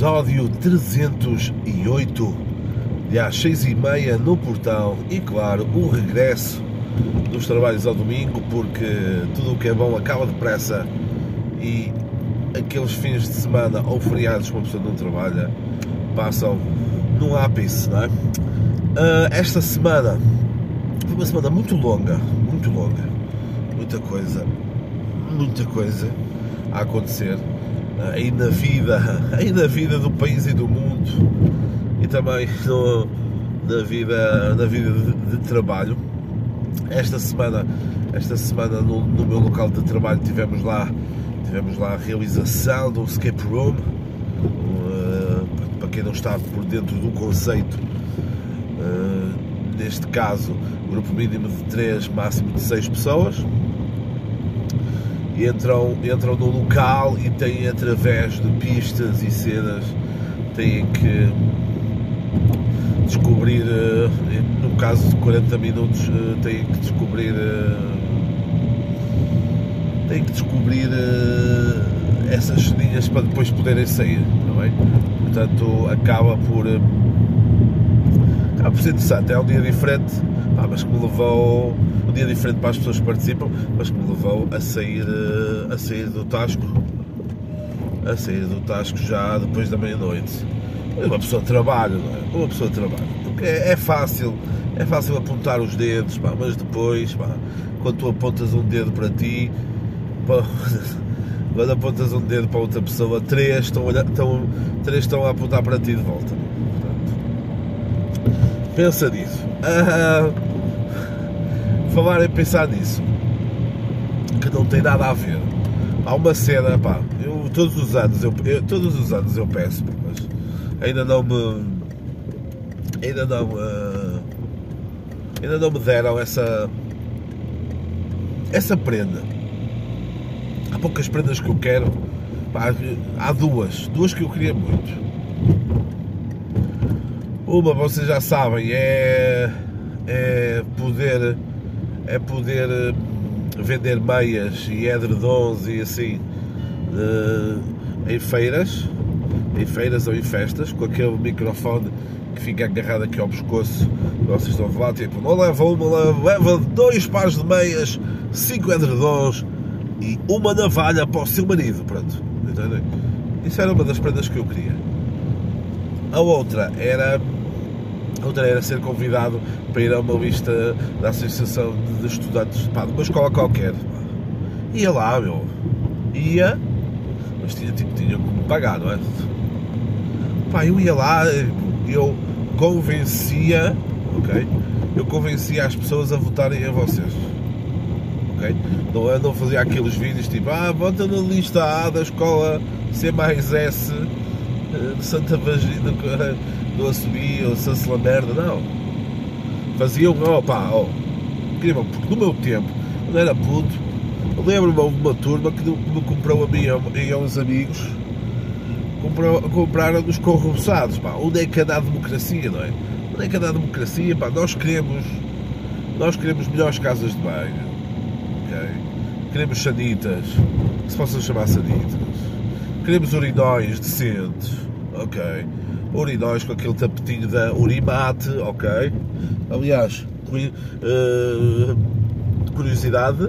episódio 308 de às 6 e meia no portão e claro o regresso dos trabalhos ao domingo porque tudo o que é bom acaba depressa. E aqueles fins de semana ou feriados que uma pessoa não trabalha passam num ápice, não é? Uh, esta semana foi uma semana muito longa, muito longa, muita coisa, muita coisa a acontecer aí na vida, aí na vida do país e do mundo e também no, na vida, na vida de, de trabalho. Esta semana, esta semana no, no, meu local de trabalho tivemos lá, tivemos lá a realização do escape room. Uh, para quem não está por dentro do conceito, uh, neste caso, grupo mínimo de 3, máximo de 6 pessoas entram, entram no local e têm através de pistas e cenas têm que descobrir eh, no caso de 40 minutos eh, têm que descobrir eh, têm que descobrir essas ceninhas para depois poderem sair não é? portanto acaba por acaba por ser interessante é um dia diferente mas que me levou um dia diferente para as pessoas que participam, mas que me levou a sair, eh, a sair do Tasco, a sair do Tasco já depois da meia-noite. Uma pessoa trabalha, não é? Uma pessoa trabalha. Porque é, é fácil, é fácil apontar os dedos, pá, mas depois, pá, quando tu apontas um dedo para ti, pá, quando apontas um dedo para outra pessoa, três estão, estão, três estão a apontar para ti de volta. Portanto, pensa nisso. Ah, falar em pensar nisso, que não tem nada a ver. Há uma cena, pá, eu todos os anos eu, eu todos os anos eu peço, mas ainda não me ainda não uh, ainda não me deram essa essa prenda. Há poucas prendas que eu quero. Pá, há duas, duas que eu queria muito. Uma, vocês já sabem, é, é poder é poder eh, vender meias e edredons e assim uh, em feiras, em feiras ou em festas, com aquele microfone que fica agarrado aqui ao pescoço. Vocês estão falar, tipo, não leva uma, leva dois pares de meias, cinco edredons e uma navalha para o seu marido. Pronto, entendem? Isso era uma das prendas que eu queria. A outra era outra era ser convidado para ir a uma vista da Associação de Estudantes pá, de uma escola qualquer. Ia lá, meu. Ia, mas tinha, tipo, tinha me pagar, não é? Pá, eu ia lá, eu convencia, ok? Eu convencia as pessoas a votarem a vocês. Ok? Não, não fazia aqueles vídeos tipo, ah, vota na lista A da escola C mais S eh, de Santa Vagina do Assobio ou Sansela Merda, não. Faziam, oh pá, incrível, porque no meu tempo, quando era puto, lembro-me de uma turma que me comprou a mim e a uns amigos, compraram-nos corrupçados, pá, onde é que anda a democracia, não é? Onde é que anda a democracia, pá, nós queremos, nós queremos melhores casas de banho, ok? Queremos sanitas, se possam chamar sanitas, queremos urinóis decentes, ok? Urinóis com aquele tapetinho da Urimate, ok? Aliás, uh, curiosidade,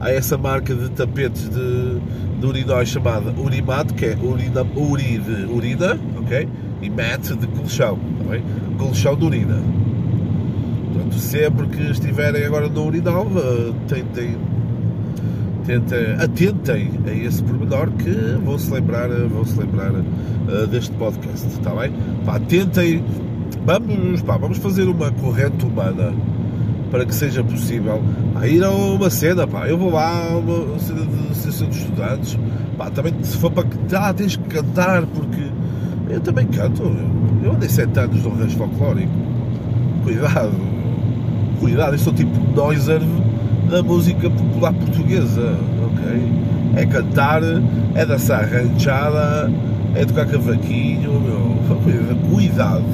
há essa marca de tapetes de, de urinóis chamada Urimate, que é urina, uri de urina, ok? E mat de colchão, ok? Colchão de urina. Portanto, sempre que estiverem agora no urinol, uh, tentem tentem, atentem a esse pormenor que vão se lembrar, vão -se lembrar uh, deste podcast, está bem? Pá, tentem, vamos, pá, vamos fazer uma corrente humana para que seja possível pá, ir a uma cena, pá, eu vou lá a uma cena de associação de estudantes, pá, também se for para cantar, tens que cantar, porque eu também canto, eu, eu andei 7 anos no rancho folclórico, cuidado, cuidado, eu sou tipo Noiser da música popular portuguesa, ok? É cantar, é dançar ranchada, é tocar cavaquinho, meu, cuidado,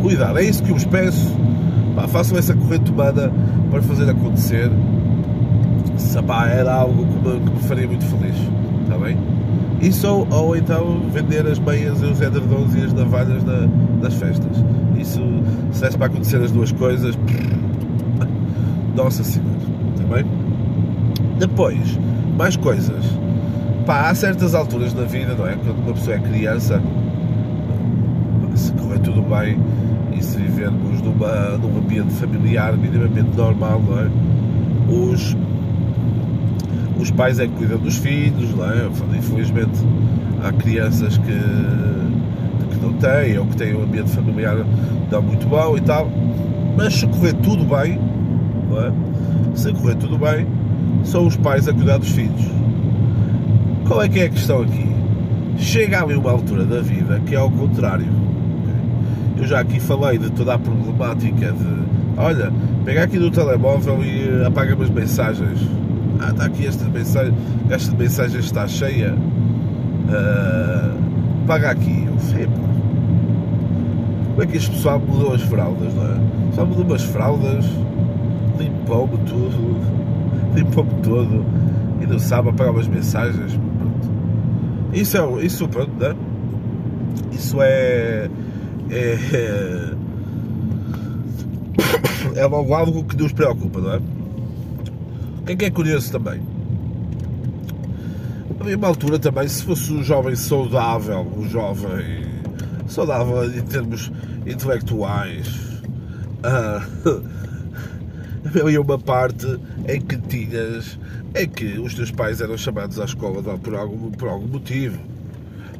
cuidado, é isso que eu vos peço, pá, façam essa corrente humana para fazer acontecer, se pá, era algo que me, que me faria muito feliz, está bem? Isso ou, ou então vender as meias e os edredons e as navalhas na, nas festas. Isso, se desse para acontecer as duas coisas, nossa senhora, Depois, mais coisas. Pá, há certas alturas na vida, não é? Quando uma pessoa é criança, se correr tudo bem e se vivermos numa, num ambiente familiar minimamente normal, não é? Os, os pais é que cuidam dos filhos, não é? Infelizmente há crianças que, que não têm ou que têm um ambiente familiar não muito bom e tal, mas se correr tudo bem, não é? Se correr tudo bem, são os pais a cuidar dos filhos. Qual é que é a questão aqui? Chega ali uma altura da vida que é ao contrário. Eu já aqui falei de toda a problemática de olha, pega aqui do telemóvel e apaga-me as mensagens. Ah, está aqui esta mensagem, caixa de mensagens está cheia. Uh, paga aqui. Eu sei. Como é que este pessoal mudou as fraldas, não é? Só mudou umas fraldas, limpou-me tudo, limpou-me todo e não sabe apagar umas mensagens. Pronto. Isso é, isso, pronto, não é? Isso é, é, é é logo algo que nos preocupa, não é? O que é que é curioso também? Havia uma altura também, se fosse um jovem saudável, um jovem saudável em termos intelectuais, uh, havia uma parte em que tinhas, em que os teus pais eram chamados à escola por algum, por algum motivo.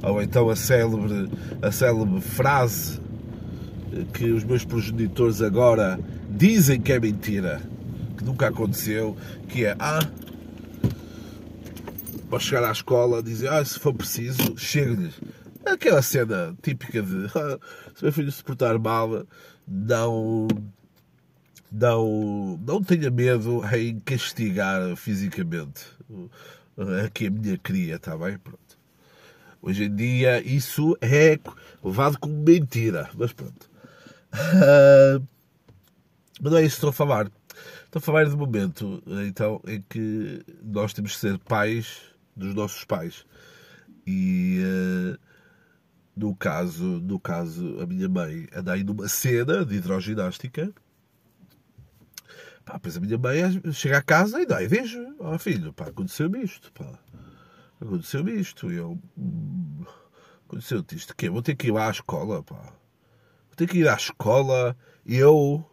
Ou então a célebre, a célebre frase que os meus progenitores agora dizem que é mentira, que nunca aconteceu, que é ah, para chegar à escola dizem, ah, se for preciso, chegue-lhes. Aquela cena típica de ah, se meu filho se portar mal, não não, não tenha medo em castigar fisicamente aqui a minha cria, está bem? Pronto. Hoje em dia isso é levado como mentira, mas pronto. Uh, mas não é isso que estou a falar. Estou a falar de momento então, em que nós temos que ser pais dos nossos pais. E uh, no, caso, no caso, a minha mãe anda aí numa cena de hidroginástica. Pá, pois a minha mãe chega a casa e daí vejo, ó oh, filho, pá, aconteceu-me isto, pá. Aconteceu-me isto. E eu. Hum, aconteceu-te isto. Que Vou ter que ir lá à escola, pá. Vou ter que ir à escola eu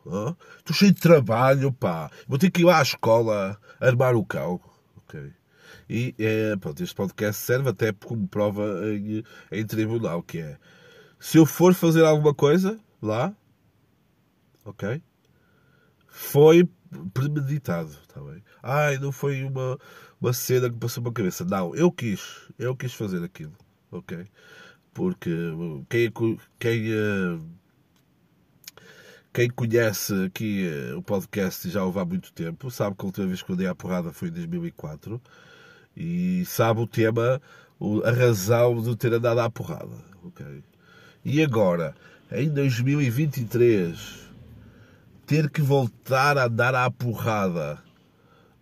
estou cheio de trabalho, pá. Vou ter que ir lá à escola armar o cal. Ok. E é, pronto, este podcast serve até como prova em, em tribunal, que é se eu for fazer alguma coisa lá, ok? Foi premeditado, está bem? Ai, não foi uma, uma cena que passou pela cabeça. Não, eu quis, eu quis fazer aquilo, ok? Porque quem, quem uh, quem conhece aqui eh, o podcast já ouve há muito tempo, sabe que a última vez que eu dei a porrada foi em 2004 e sabe o tema, a razão de ter andado à porrada. Okay? E agora, em 2023, ter que voltar a andar à porrada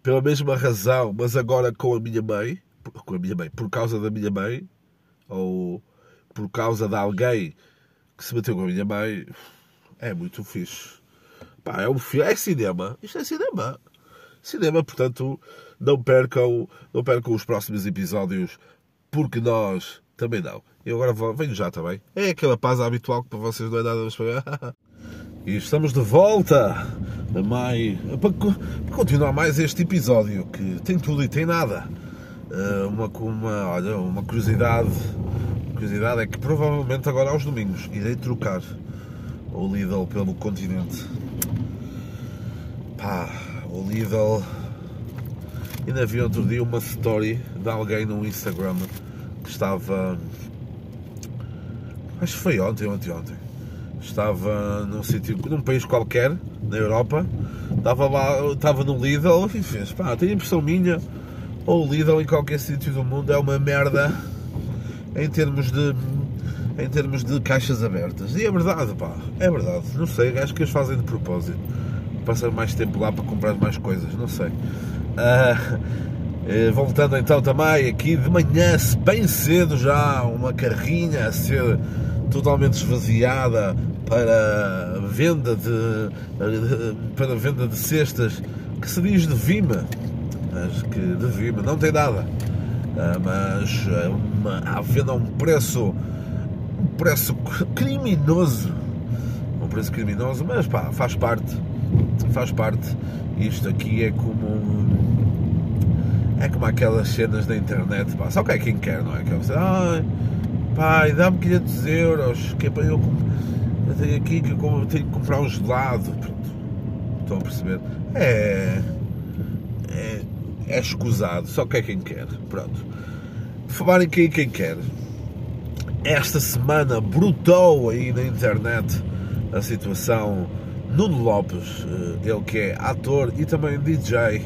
pela mesma razão, mas agora com a minha mãe, com a minha mãe, por causa da minha mãe, ou por causa de alguém que se bateu com a minha mãe, é muito fixe. Pá, é um é cinema. Isto é cinema. Cinema, portanto, não percam, não percam os próximos episódios, porque nós também não. E agora vou, venho já também. É aquela paz habitual que para vocês não é nada mas E estamos de volta a mais, para continuar mais este episódio que tem tudo e tem nada. Eh, uma, uma, olha, uma curiosidade, uma curiosidade é que provavelmente agora aos domingos irei trocar o Lidl pelo continente. Pá, o Lidl. Ainda vi outro dia uma story de alguém no Instagram que estava. Acho que foi ontem ou anteontem. Estava num sítio, num país qualquer, na Europa. Estava lá, estava no Lidl e fez. Pá, tenho a impressão minha. Ou o Lidl em qualquer sítio do mundo é uma merda em termos de em termos de caixas abertas. E é verdade, pá, é verdade. Não sei, acho que eles fazem de propósito. Passar mais tempo lá para comprar mais coisas, não sei. Uh, voltando então também aqui de manhã, bem cedo já, uma carrinha a ser totalmente esvaziada para venda de, para venda de cestas que se diz de Vima, mas que de Vima não tem nada, ah, mas uma, à venda a um preço um preço criminoso, um preço criminoso, mas pá, faz parte, faz parte. Isto aqui é como é como aquelas cenas da internet, pá, só que é quem quer, não é? Que é você, ai, pai, dá-me 500 euros, que é para eu, eu tenho aqui que eu tenho que comprar um gelado, estão a perceber? É, é, é escusado, só que é quem quer, pronto. Falar em quem, quem quer, esta semana brotou aí na internet a situação Nuno Lopes, eh, ele que é ator e também DJ,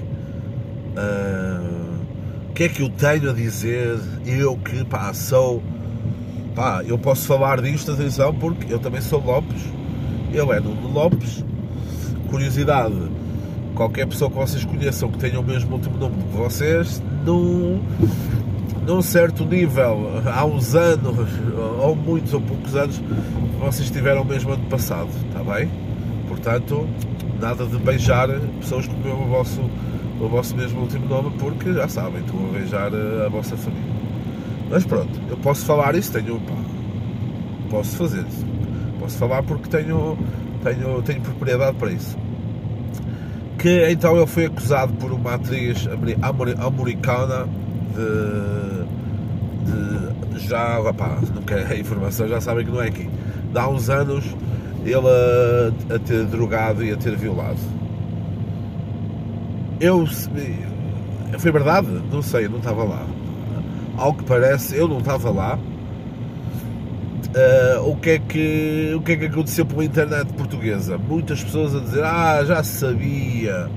o que é que eu tenho a dizer? Eu que pá, sou. Pá, eu posso falar disto, atenção, porque eu também sou Lopes. Ele é Nuno Lopes. Curiosidade: qualquer pessoa que vocês conheçam que tenha o mesmo último nome que vocês, num, num certo nível, há uns anos, ou muitos ou poucos anos, vocês tiveram o mesmo ano passado, está bem? Portanto, nada de beijar pessoas com o vosso o vosso mesmo último nome porque já sabem, estão a beijar a vossa família. Mas pronto, eu posso falar isso, tenho. Pá, posso fazer isso. Posso falar porque tenho, tenho, tenho propriedade para isso. Que então ele foi acusado por uma atriz americana de, de já, opá, não quero a informação, já sabem que não é aqui. De há uns anos ele a, a ter drogado e a ter violado eu. Foi verdade? Não sei, não estava lá. Ao que parece, eu não estava lá. Uh, o, que é que, o que é que aconteceu pela internet portuguesa? Muitas pessoas a dizer: Ah, já sabia,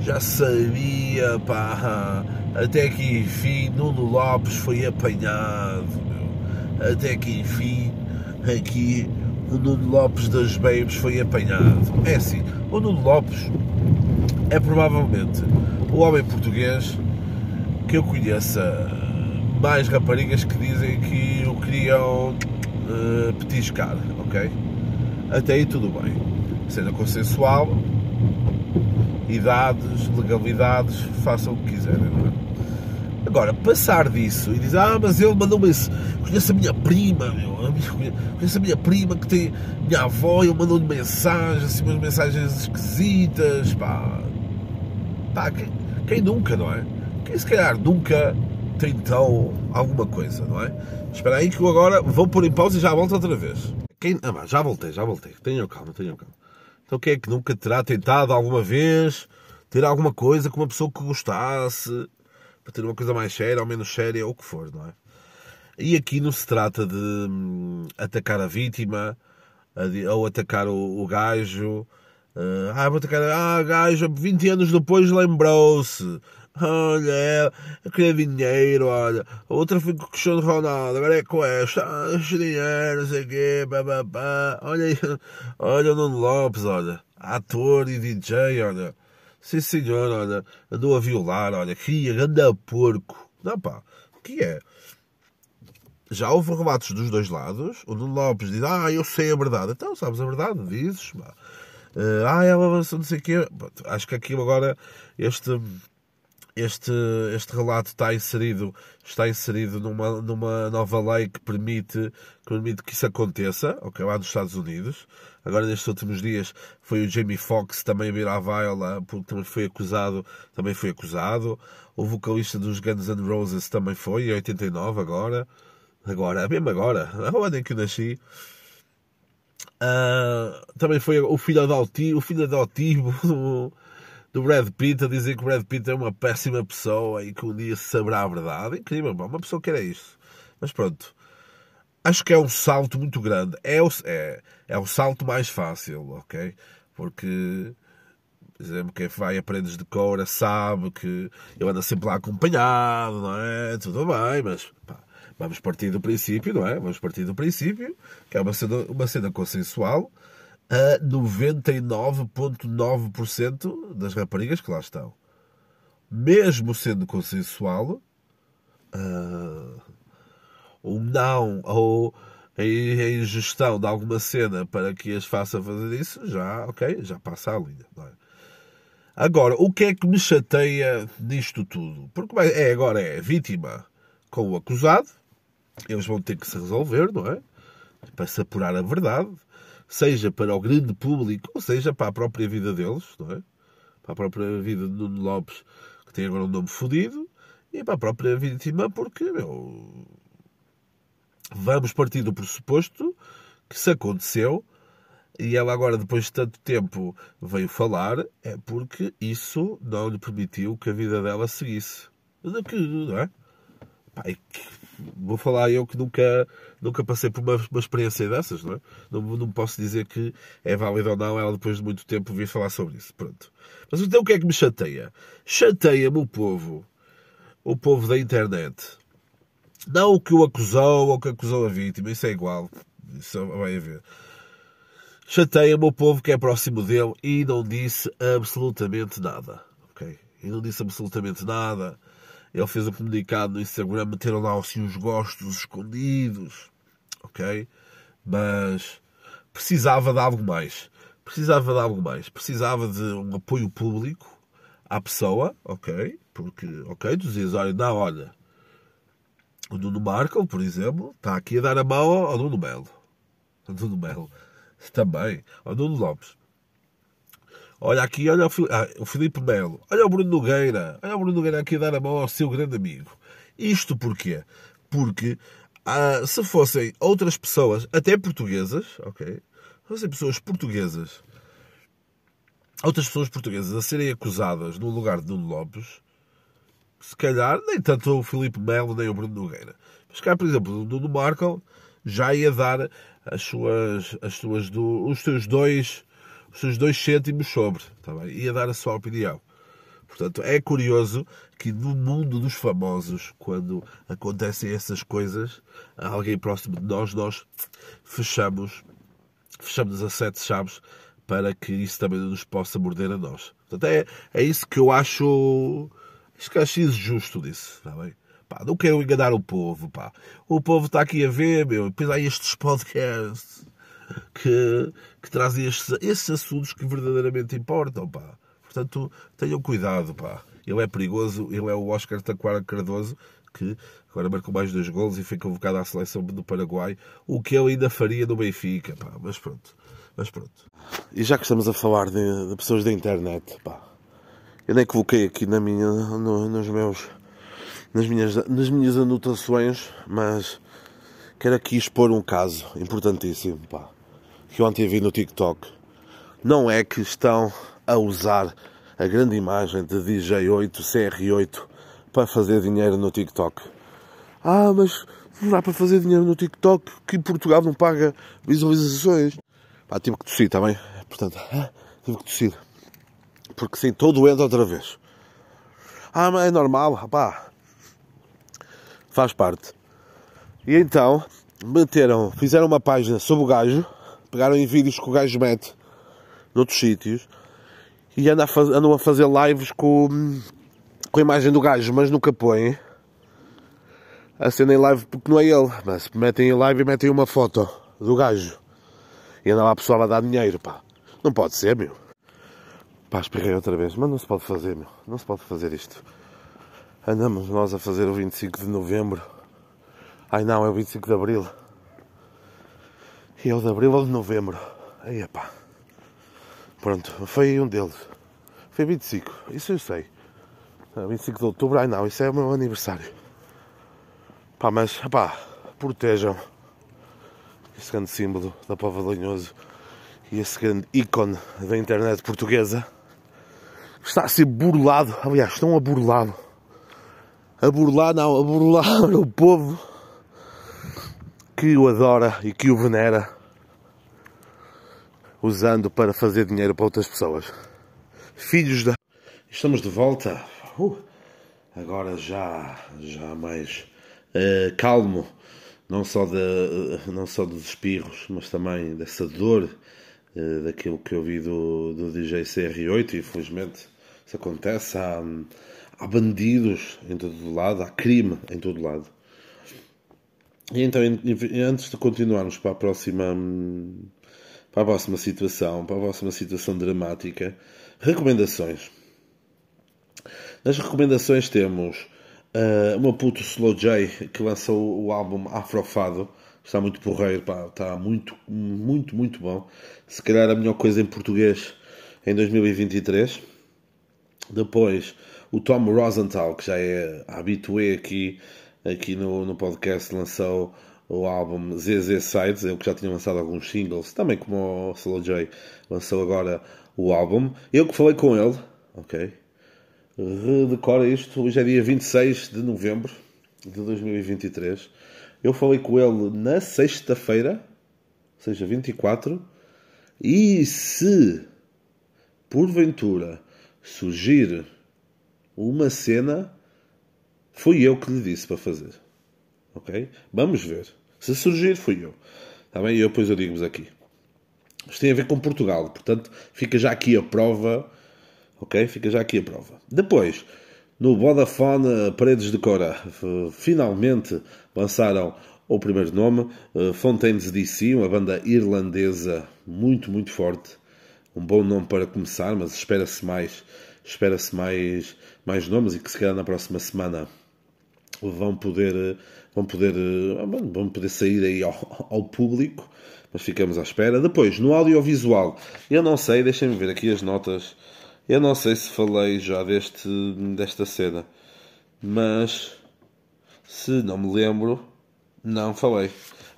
já sabia, pá. Até que enfim, Nuno Lopes foi apanhado. Até que enfim, aqui o Nuno Lopes das Babes foi apanhado. É assim, o Nuno Lopes é provavelmente o homem português que eu conheça mais raparigas que dizem que o queriam uh, petiscar, ok? Até aí tudo bem. Cena consensual, idades, legalidades, façam o que quiserem, não é? Agora, passar disso e dizer, ah, mas ele mandou-me esse. Conheço a minha prima, meu. Conheço a minha prima que tem. Minha avó, ele mandou-lhe mensagens, assim, umas mensagens esquisitas, pá. Pá, quem, quem, nunca, não é? Quem se calhar nunca tentou alguma coisa, não é? Espera aí que eu agora vou pôr em pausa e já volto outra vez. Quem, ah, já voltei, já voltei. Tenham calma, tenham calma. Então quem é que nunca terá tentado alguma vez ter alguma coisa com uma pessoa que gostasse, para ter uma coisa mais séria ou menos séria, ou o que for, não é? E aqui não se trata de hum, atacar a vítima ou atacar o, o gajo Uh, ah, vou tocar. Ah, gajo, 20 anos depois lembrou-se. Olha, eu queria dinheiro, olha. Outra foi com o Cristiano Ronaldo, agora é com esta. Ah, dinheiro, não sei o quê, bababá. Olha aí, olha o Nuno Lopes, olha. Ator e DJ, olha. Sim, senhor, olha. Andou a violar, olha. Queria, anda porco. Não, pá. O que é? Já houve relatos dos dois lados. O Nuno Lopes diz, ah, eu sei a verdade. Então, sabes a verdade? Dizes, pá. Uh, ah, ela avançou, não sei o quê. Acho que aquilo agora, este, este, este relato está inserido, está inserido numa, numa nova lei que permite, que permite que isso aconteça, ok, lá nos Estados Unidos. Agora, nestes últimos dias, foi o Jamie Foxx também vir à vaila, porque também foi acusado, também foi acusado. O vocalista dos Guns N' Roses também foi, em 89 agora. Agora, mesmo agora, a ano em que eu nasci. Uh, também foi o filho adotivo, o filho adotivo do, do, Brad Pitt a dizer que o Brad Pitt é uma péssima pessoa e que um dia saberá a verdade. Incrível, uma pessoa que era isso. Mas pronto, acho que é um salto muito grande. É o, é, é o salto mais fácil, ok? Porque, por exemplo, quem vai a prendas de cora sabe que eu ando sempre lá acompanhado, não é? Tudo bem, mas pá, Vamos partir do princípio, não é? Vamos partir do princípio que é uma cena, uma cena consensual a 99,9% das raparigas que lá estão. mesmo sendo consensual, uh, um não ou a ingestão de alguma cena para que as faça fazer isso, já, ok, já passa a linha. É? Agora, o que é que me chateia nisto tudo? Porque é, agora é vítima com o acusado, eles vão ter que se resolver, não é? Para se apurar a verdade, seja para o grande público, ou seja para a própria vida deles, não é? Para a própria vida de Nuno Lopes, que tem agora um nome fodido, e para a própria vítima, porque, meu, vamos partir do pressuposto que se aconteceu e ela agora, depois de tanto tempo, veio falar, é porque isso não lhe permitiu que a vida dela seguisse. Não é? Pai, vou falar eu que nunca, nunca passei por uma, uma experiência dessas, não é? Não, não posso dizer que é válido ou não ela depois de muito tempo vir falar sobre isso. Pronto. Mas então o que é que me chateia? Chateia-me o povo, o povo da internet. Não o que o acusou ou o que acusou a vítima, isso é igual. Isso vai haver. Chateia-me o povo que é próximo dele e não disse absolutamente nada. Ok? E não disse absolutamente nada ele fez um comunicado no Instagram, meteram lá assim os gostos escondidos, ok? Mas precisava de algo mais. Precisava de algo mais. Precisava de um apoio público à pessoa, ok? Porque, ok, tu dizias, olha, não, olha, o Nuno Marco, por exemplo, está aqui a dar a mão ao Nuno Melo. Ao Nuno Melo. Também. Ao Nuno Lopes. Olha aqui, olha o, ah, o Filipe Melo, olha o Bruno Nogueira, olha o Bruno Nogueira aqui a dar a mão ao seu grande amigo. Isto porquê? Porque ah, se fossem outras pessoas, até portuguesas, ok? Se fossem pessoas portuguesas, outras pessoas portuguesas a serem acusadas no lugar de Nuno Lopes, se calhar nem tanto o Filipe Melo nem o Bruno Nogueira. Mas cá, por exemplo, o Nuno Marco já ia dar as suas, as suas, os seus dois seus dois cêntimos sobre, tá bem? ia dar a sua opinião. Portanto, é curioso que no mundo dos famosos, quando acontecem essas coisas, alguém próximo de nós, nós fechamos, fechamos a sete chaves para que isso também não nos possa morder a nós. Portanto, é, é isso que eu acho, acho que acho justo disso, está bem? Pá, não quero enganar o povo, pá. O povo está aqui a ver, meu, depois há estes podcasts que, que trazem estes, esses assuntos que verdadeiramente importam, pá. Portanto, tenham cuidado, pá. Ele é perigoso, ele é o Oscar Taquara Cardoso, que agora marcou mais dois gols e foi convocado à seleção do Paraguai, o que eu ainda faria no Benfica, pá. Mas pronto, mas pronto. E já que estamos a falar de, de pessoas da internet, pá, eu nem coloquei aqui na minha, no, nos meus, nas minhas, nas minhas anotações, mas quero aqui expor um caso importantíssimo, pá que ontem vi no TikTok, não é que estão a usar a grande imagem de DJ8, CR8 para fazer dinheiro no TikTok. Ah, mas não dá para fazer dinheiro no TikTok que Portugal não paga visualizações. Pá, tive que tossir, está bem? Portanto, ah, tive que tossir. Porque sim, estou doente outra vez. Ah, mas é normal, pá. Faz parte. E então, meteram, fizeram uma página sobre o gajo pegaram em vídeos que o gajo mete noutros sítios e andam a, faz, andam a fazer lives com, com a imagem do gajo, mas nunca põem a em live porque não é ele, mas metem em live e metem uma foto do gajo e anda lá a pessoa a dar dinheiro, pá. Não pode ser, meu. Pá, expliquei outra vez, mas não se pode fazer, meu. Não se pode fazer isto. Andamos nós a fazer o 25 de novembro. Ai não, é o 25 de abril. E é o de abril ou de novembro. Aí, pá. Pronto, foi um deles. Foi 25, isso eu sei. 25 de outubro, ai não, isso é o meu aniversário. Pá, mas, pá, protejam esse grande símbolo da Pova de Linhoso e esse grande ícone da internet portuguesa está a ser burlado. Aliás, estão a burlá-lo. A burlar, não, a burlar o povo que o adora e que o venera, usando para fazer dinheiro para outras pessoas. Filhos da. Estamos de volta. Uh, agora já, já mais uh, calmo, não só, de, uh, não só dos espirros, mas também dessa dor uh, daquilo que eu vi do, do DJ CR8. Infelizmente, Isso acontece. Há, há bandidos em todo lado, há crime em todo lado. E então, antes de continuarmos para a próxima para a próxima situação, para a próxima situação dramática, recomendações. Nas recomendações temos uh, uma puto Slow J que lançou o álbum Afrofado. Está muito porreiro, pá, está muito, muito, muito bom. Se calhar a melhor coisa em português em 2023. Depois o Tom Rosenthal, que já é habitué aqui, aqui no, no podcast, lançou o álbum ZZ Sides, ele que já tinha lançado alguns singles, também como o Slow J lançou agora o álbum. Eu que falei com ele, ok? Redecora isto, hoje é dia 26 de novembro de 2023. Eu falei com ele na sexta-feira, ou seja, 24, e se porventura surgir uma cena, fui eu que lhe disse para fazer. Ok? Vamos ver. Se surgir, fui eu. Está bem? E eu depois eu digo-vos aqui. Isto tem a ver com Portugal, portanto, fica já aqui a prova. Ok? Fica já aqui a prova. Depois, no Vodafone Paredes de Cora, finalmente lançaram o primeiro nome, eh, Fontaines DC, uma banda irlandesa muito, muito forte. Um bom nome para começar, mas espera-se mais, espera-se mais, mais nomes e que se calhar na próxima semana vão poder, vão poder, ah, vão poder sair aí ao, ao público, mas ficamos à espera. Depois, no audiovisual, eu não sei, deixem-me ver aqui as notas. Eu não sei se falei já deste, desta cena, mas se não me lembro, não falei.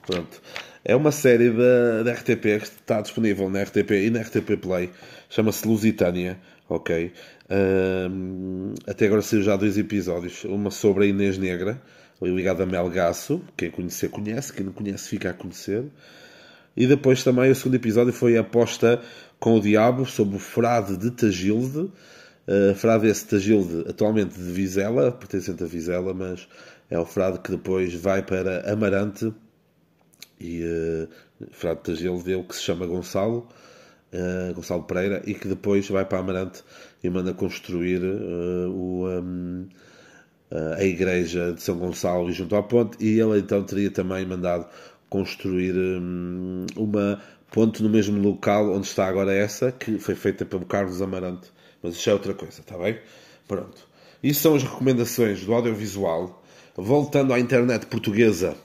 Pronto. É uma série da, da RTP que está disponível na RTP e na RTP Play. Chama-se Lusitânia, ok? Até agora saiu já dois episódios. Uma sobre a Inês Negra, ligada a Melgaço. Quem conhecer, conhece. Quem não conhece, fica a conhecer. E depois também o segundo episódio foi a aposta com o Diabo sobre o frade de Tagilde. Uh, frade esse Tagilde, atualmente de Vizela, pertencente a Vizela, mas é o frade que depois vai para Amarante. E uh, frade de Tagilde, ele que se chama Gonçalo. Uh, Gonçalo Pereira, e que depois vai para Amarante e manda construir uh, o, um, a igreja de São Gonçalo junto à ponte e ele então teria também mandado construir um, uma ponte no mesmo local onde está agora essa, que foi feita pelo Carlos Amarante. Mas isso é outra coisa, está bem? Pronto. Isso são as recomendações do audiovisual. Voltando à internet portuguesa,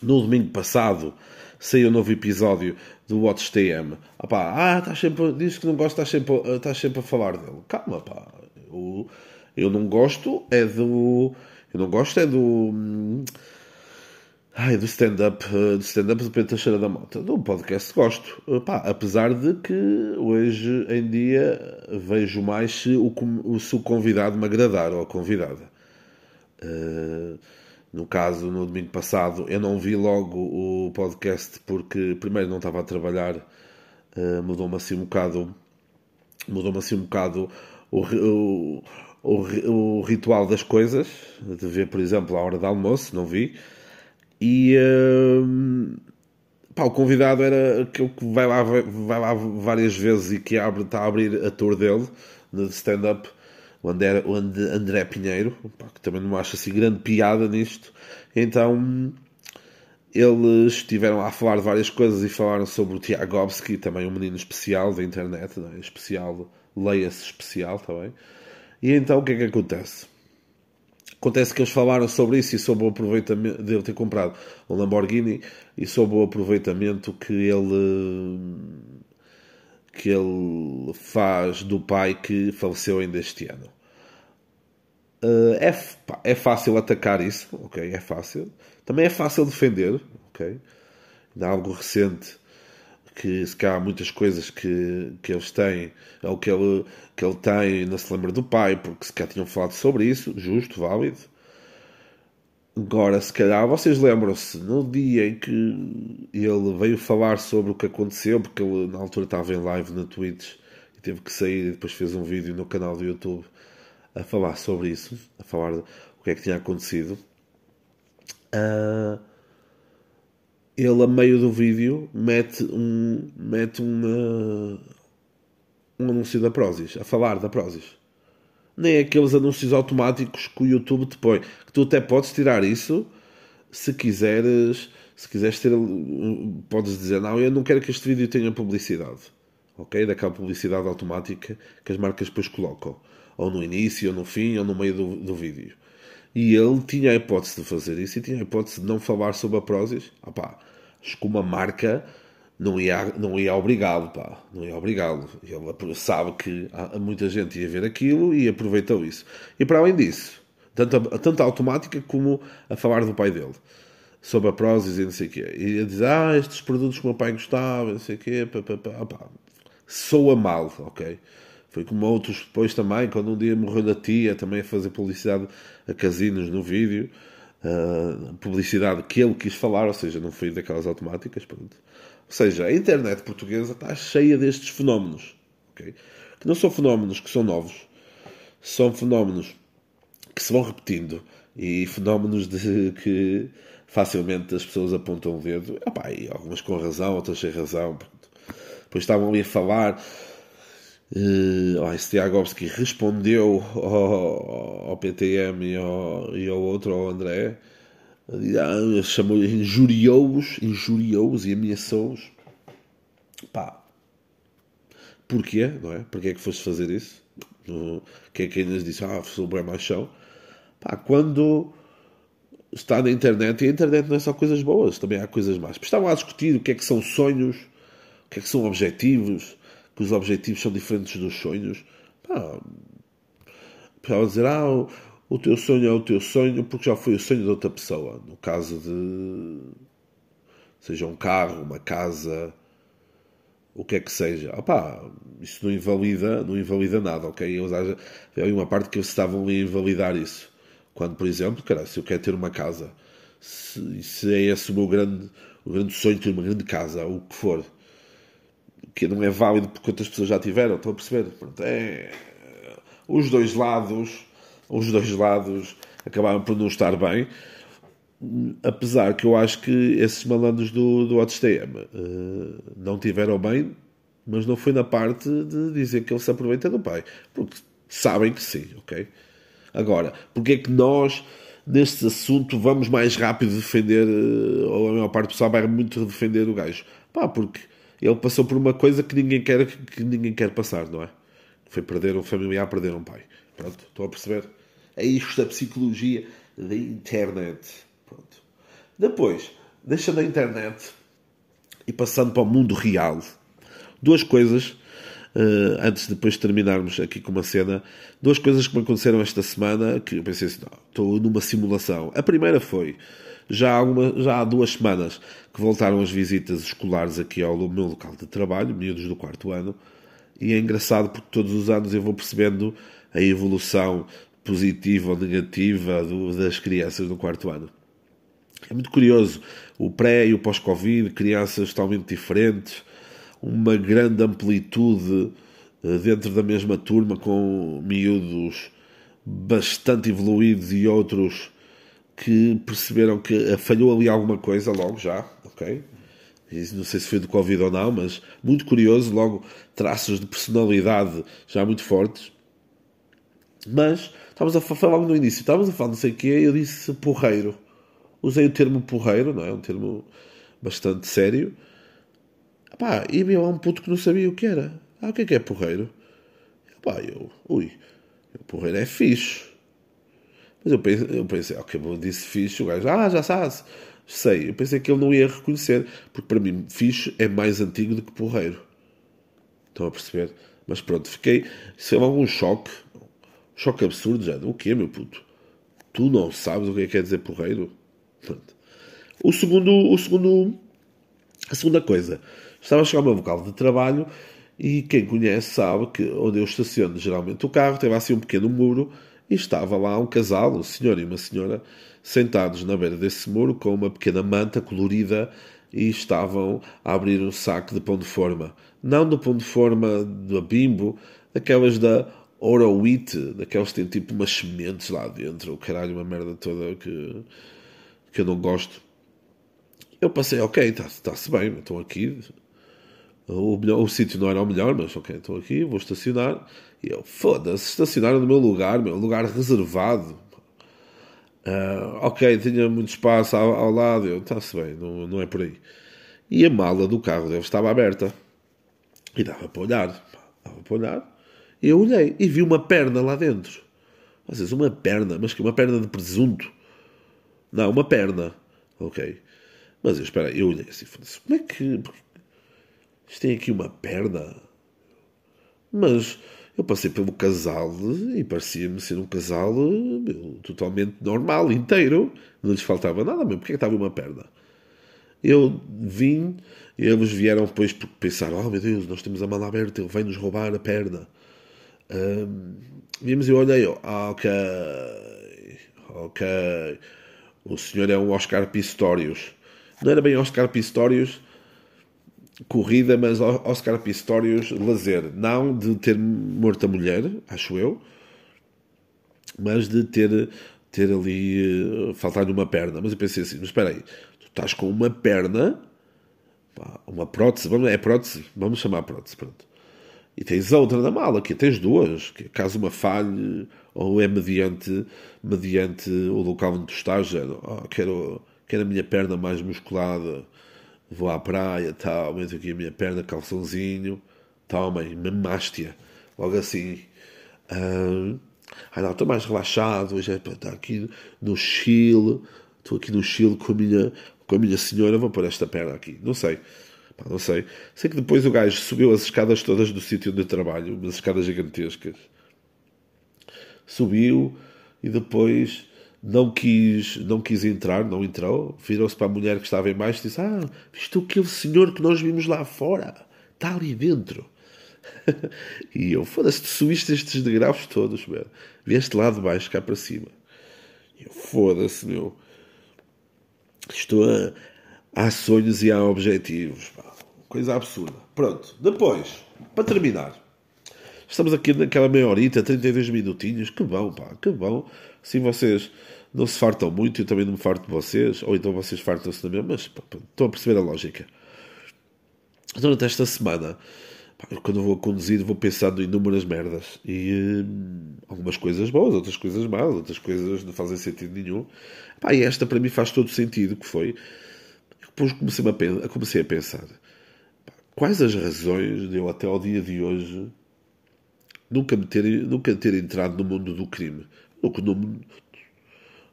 no domingo passado saiu um novo episódio do Watch TM. Opa, ah, estás sempre, diz que não gosta, estás sempre, estás sempre a falar dele. Calma, pá. Eu, eu não gosto é do. Eu não gosto é do. Ai, do stand-up do stand-up do Pedro Teixeira da Mota. Do podcast gosto. Pá, apesar de que hoje em dia vejo mais se o, se o convidado me agradar ou a convidada. Uh, no caso, no domingo passado, eu não vi logo o podcast porque, primeiro, não estava a trabalhar, uh, mudou-me assim um bocado, mudou-me assim um bocado o, o, o, o, ritual das coisas, de ver, por exemplo, a hora de almoço, não vi, e uh, pá, o convidado era aquele que vai lá, vai lá várias vezes e que abre, está a abrir a tour dele, de stand-up, o André, o André Pinheiro, que também não acho assim grande piada nisto. Então eles estiveram a falar de várias coisas e falaram sobre o Tiagovski, também um menino especial da internet, é? especial, leia-se especial, está bem? E então o que é que acontece? Acontece que eles falaram sobre isso e sobre o aproveitamento dele ter comprado um Lamborghini e sobre o aproveitamento que ele que ele faz do pai que faleceu ainda este ano. Uh, é, é fácil atacar isso, ok? É fácil. Também é fácil defender, ok? Ainda há algo recente que se cá há muitas coisas que, que eles têm, ou que ele, que ele tem, não se lembra do pai, porque se cá tinham falado sobre isso, justo, válido. Agora, se calhar, vocês lembram-se, no dia em que ele veio falar sobre o que aconteceu, porque ele na altura estava em live na Twitch e teve que sair e depois fez um vídeo no canal do YouTube a falar sobre isso, a falar o que é que tinha acontecido. Uh, ele, a meio do vídeo, mete um, mete uma, um anúncio da Prozis, a falar da Prozis. nem aqueles anúncios automáticos que o YouTube te põe. Que tu até podes tirar isso se quiseres. Se quiseres ter. Podes dizer, não, eu não quero que este vídeo tenha publicidade. Ok? Daquela publicidade automática que as marcas depois colocam. Ou no início, ou no fim, ou no meio do, do vídeo. E ele tinha a hipótese de fazer isso e tinha a hipótese de não falar sobre a Prozis. Ah pá, acho que uma marca não ia, não ia obrigá-lo, pá, não ia obrigá-lo. Ele sabe que muita gente ia ver aquilo e aproveitou isso. E para além disso, tanto a, tanto a automática como a falar do pai dele, sobre a Prozis e não sei o quê. E a dizer, ah, estes produtos que o meu pai gostava, não sei o quê, pá, pá, pá, pá. soa mal, ok? Foi como outros depois também, quando um dia morreu da tia, também a fazer publicidade a casinos no vídeo. Uh, publicidade que ele quis falar, ou seja, não foi daquelas automáticas, pronto. Ou seja, a internet portuguesa está cheia destes fenómenos, okay? que não são fenómenos que são novos, são fenómenos que se vão repetindo e fenómenos de que facilmente as pessoas apontam o dedo, e algumas com razão, outras sem razão. Pronto. Depois estavam ali a falar. Uh, oh, Stiagovski respondeu ao, ao PTM e ao, e ao outro, ao André, ah, chamou injuriou-os, injuriou-os e ameaçou-os. Pá, porquê? Não é? Porquê é que foste fazer isso? Quem é que ainda disse, ah, sou bem machão? Pá, quando está na internet, e a internet não é só coisas boas, também há coisas más. Estavam a discutir o que é que são sonhos, o que é que são objetivos, que os objetivos são diferentes dos sonhos. Pá, a dizer, ah, o teu sonho é o teu sonho porque já foi o sonho de outra pessoa. No caso de. seja um carro, uma casa, o que é que seja. Opá, isso não invalida, não invalida nada, ok? Havia uma parte que eles estavam a invalidar isso. Quando, por exemplo, cara, se eu quero ter uma casa, se, se é esse o meu grande, o grande sonho, ter uma grande casa, o que for, que não é válido porque outras pessoas já tiveram, estão a perceber? Pronto, é, os dois lados os dois lados acabaram por não estar bem. Apesar que eu acho que esses malandros do, do HTM uh, eh, não tiveram bem, mas não foi na parte de dizer que ele se aproveita do pai. Porque sabem que sim, ok? Agora, porque é que nós, neste assunto, vamos mais rápido defender, uh, ou a maior parte do pessoal vai muito defender o gajo? Pá, porque ele passou por uma coisa que ninguém quer, que ninguém quer passar, não é? Foi perder um familiar, perder um pai. Pronto, estou a perceber? É isto da psicologia da internet. Pronto. Depois, deixando a internet e passando para o mundo real, duas coisas, uh, antes de depois terminarmos aqui com uma cena, duas coisas que me aconteceram esta semana que eu pensei assim, estou numa simulação. A primeira foi, já há, uma, já há duas semanas que voltaram as visitas escolares aqui ao meu local de trabalho, miúdos do quarto ano, e é engraçado porque todos os anos eu vou percebendo a evolução positiva ou negativa do, das crianças no quarto ano. É muito curioso. O pré e o pós-Covid, crianças totalmente diferentes, uma grande amplitude eh, dentro da mesma turma, com miúdos bastante evoluídos e outros que perceberam que falhou ali alguma coisa logo já, ok? Não sei se foi do Covid ou não, mas muito curioso, logo traços de personalidade já muito fortes. Mas estávamos a falar no início, estávamos a falar não sei o quê, eu disse porreiro. Usei o termo porreiro, não é? Um termo bastante sério. Pá, e eu há um puto que não sabia o que era. Ah, o que é que é porreiro? Pá, eu, ui, porreiro é fixe. Mas eu pensei, eu pensei ok, eu disse fixe, o gajo, ah, já sabes. Sei, eu pensei que ele não ia reconhecer, porque para mim fixe é mais antigo do que porreiro. Estão a perceber? Mas pronto, fiquei. Isso é algum choque choque absurdo já. O quê, meu puto? Tu não sabes o que é que quer dizer porreiro? Pronto. O segundo, o segundo, a segunda coisa. Estava a chegar meu vocal de trabalho e quem conhece sabe que onde eu estaciono geralmente o carro teve assim um pequeno muro e estava lá um casal, um senhor e uma senhora, sentados na beira desse muro com uma pequena manta colorida e estavam a abrir um saco de pão de forma. Não do pão de forma da Bimbo, aquelas da Horowit, daqueles que têm tipo umas sementes lá dentro, o caralho, uma merda toda que, que eu não gosto. Eu passei, ok, está-se tá bem, estou aqui. O, melhor, o sítio não era o melhor, mas ok, estou aqui, vou estacionar. E eu, foda-se, estacionar no meu lugar, meu lugar reservado. Uh, ok, tinha muito espaço ao, ao lado, está-se bem, não, não é por aí. E a mala do carro dele estava aberta. E dava para olhar, dava para olhar. E eu olhei e vi uma perna lá dentro. Às vezes, uma perna, mas que uma perna de presunto. Não, uma perna. Ok. Mas eu, espera, eu olhei assim, como é que. Isto tem aqui uma perna. Mas eu passei pelo casal e parecia-me ser um casal meu, totalmente normal, inteiro. Não lhes faltava nada mesmo. Porque é que estava uma perna? Eu vim, eles vieram depois porque pensaram: oh meu Deus, nós temos a mala aberta, ele vai nos roubar a perna. Um, vimos e eu olhei: ah, ok, ok. O senhor é um Oscar Pistorius. Não era bem Oscar Pistorius corrida, mas Oscar Pistorius lazer. Não de ter morto a mulher, acho eu, mas de ter, ter ali uh, faltado uma perna. Mas eu pensei assim: mas espera aí, tu estás com uma perna, uma prótese, vamos, é prótese, vamos chamar prótese, pronto. E tens outra na mala, que tens duas, que caso uma falhe, ou é mediante, mediante o local onde tu estás, oh, quero, quero a minha perna mais musculada vou à praia, tal, meto aqui a minha perna, calçãozinho, toma, mamástia, logo assim. Ah, não, estou mais relaxado, hoje é para estar aqui no Chile, estou aqui no Chile com a minha, com a minha senhora, vou pôr esta perna aqui, não sei. Não sei. Sei que depois o gajo subiu as escadas todas do sítio onde eu trabalho, umas escadas gigantescas. Subiu e depois não quis, não quis entrar, não entrou, virou-se para a mulher que estava em baixo e disse: Ah, viste aquele senhor que nós vimos lá fora? Está ali dentro. e eu, foda-se, tu subiste estes degraus todos, meu. Vieste lá de baixo, cá para cima. E eu, foda-se, meu. Estou a. Há sonhos e há objetivos. Pá. Coisa absurda. Pronto, depois, para terminar. Estamos aqui naquela meia horita, 32 minutinhos. Que bom, pá, que bom. Assim vocês não se fartam muito, eu também não me farto de vocês, ou então vocês fartam-se também, mas pá, pá, estão a perceber a lógica. Durante esta semana, pá, quando vou conduzir, vou pensando em inúmeras merdas. E hum, algumas coisas boas, outras coisas más, outras coisas não fazem sentido nenhum. Pá, e esta para mim faz todo sentido, que foi... Depois comecei a, comecei a pensar quais as razões de eu até ao dia de hoje nunca, me ter, nunca ter entrado no mundo do crime. No,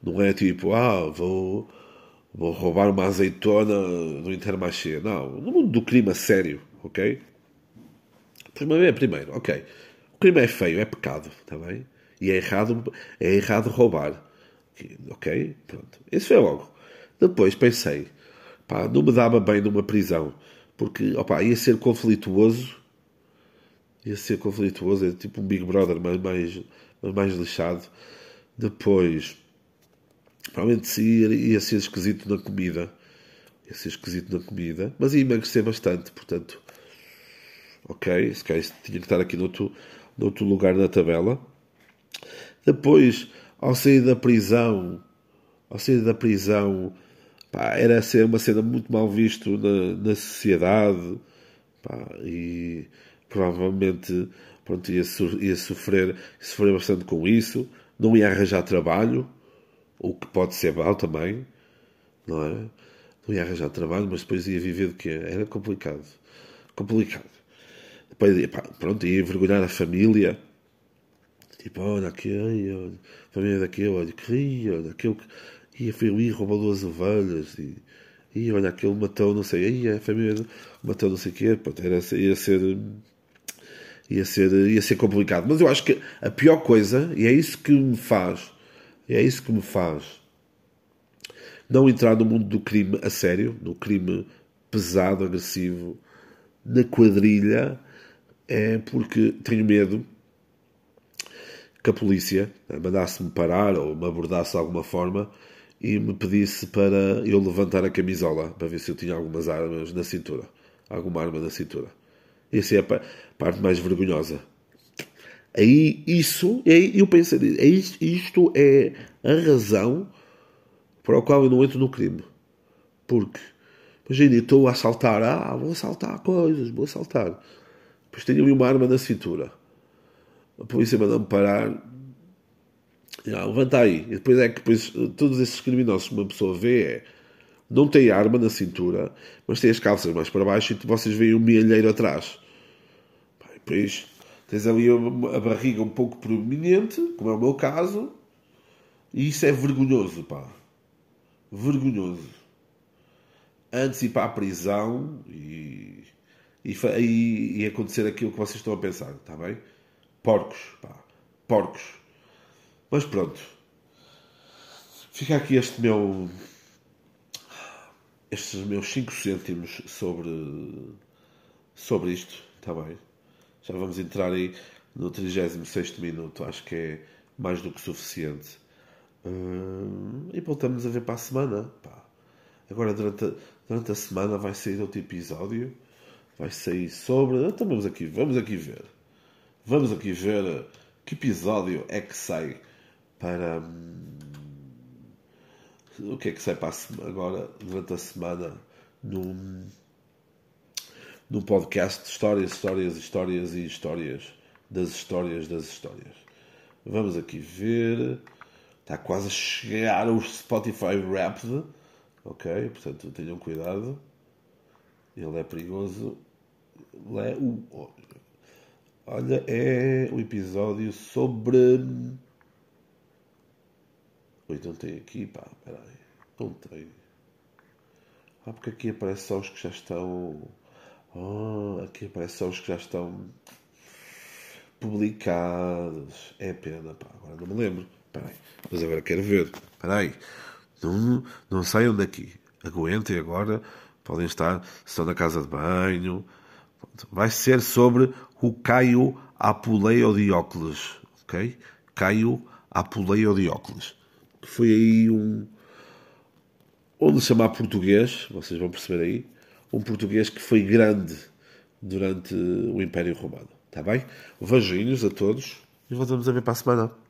não é tipo, ah, vou, vou roubar uma azeitona no Intermarché. Não, no mundo do crime sério, ok? Primeiro, primeiro, ok. O crime é feio, é pecado, está bem? E é errado, é errado roubar. Ok? Pronto. Isso foi logo. Depois pensei, pá, não me dava bem numa prisão, porque, opa, ia ser conflituoso. Ia ser conflituoso, é tipo um Big Brother, mas mais, mas mais lixado. Depois, Provavelmente ia, ia ser esquisito na comida. Ia ser esquisito na comida. Mas ia emagrecer bastante, portanto. Ok, se calhar tinha que estar aqui noutro, noutro lugar na tabela. Depois, ao sair da prisão, ao sair da prisão, pá, era ser uma cena muito mal visto na, na sociedade, pá, e provavelmente pronto, ia, ia sofrer, ia sofrer bastante com isso, não ia arranjar trabalho, o que pode ser mal também, não é? Não ia arranjar trabalho, mas depois ia viver do quê? Era complicado. Complicado. Depois, pá, pronto, ia envergonhar a família. Tipo, olha aqui, olha, a família daquele, olha, que ria, olha, aquele que ia, foi ali, roubou duas ovelhas e, e olha, aquele matou, não sei, aí a família matou não sei o quê, pronto, era, ia ser ia ser, ia ser complicado. Mas eu acho que a pior coisa, e é isso que me faz é isso que me faz não entrar no mundo do crime a sério, no crime pesado, agressivo, na quadrilha, é porque tenho medo que a polícia mandasse-me parar ou me abordasse de alguma forma e me pedisse para eu levantar a camisola para ver se eu tinha algumas armas na cintura. Alguma arma na cintura. Essa é a parte mais vergonhosa. Aí isso, aí eu pensei, é isto é a razão para a qual eu não entro no crime. Porque Imagina, estou a assaltar. Ah, vou assaltar coisas, vou assaltar. Depois tenho uma arma na cintura. A polícia manda-me parar. Ah, levanta aí. E depois é que depois, todos esses criminosos que uma pessoa vê é não tem arma na cintura, mas tem as calças mais para baixo e vocês veem um milheiro atrás. Depois tens ali a barriga um pouco prominente, como é o meu caso, e isso é vergonhoso, pá. Vergonhoso. Antes ir para a prisão e, e, e, e acontecer aquilo que vocês estão a pensar, está bem? Porcos, pá. Porcos. Mas pronto. Fica aqui este meu. Estes meus 5 cêntimos sobre. Sobre isto, está bem? Já vamos entrar aí no 36 minuto. Acho que é mais do que suficiente. Hum, e voltamos a ver para a semana. Pá. Agora, durante a, durante a semana, vai sair outro episódio. Vai sair sobre. Então vamos aqui, vamos aqui ver. Vamos aqui ver que episódio é que sai para. Hum, o que é que sai para a, agora, durante a semana, num, num podcast histórias, histórias, histórias e histórias das histórias das histórias. Vamos aqui ver. Está quase a chegar o Spotify Wrapped. Ok? Portanto, tenham cuidado. Ele é perigoso. É o, olha, é o episódio sobre. Oi, não tem aqui, pá, peraí. Não tem. Ah, porque aqui aparece só os que já estão. Ah, aqui aparece só os que já estão publicados. É pena, pá, agora não me lembro. Peraí, mas agora quero ver. Peraí, não, não saiam daqui. Aguentem agora. Podem estar, estão na casa de banho. Vai ser sobre o Caio Apuleiodiócles. Ok? Caio Apuleiodiócles. Que foi aí um. Onde chamar português, vocês vão perceber aí. Um português que foi grande durante o Império Romano. Está bem? Beijinhos a todos e voltamos a ver para a semana.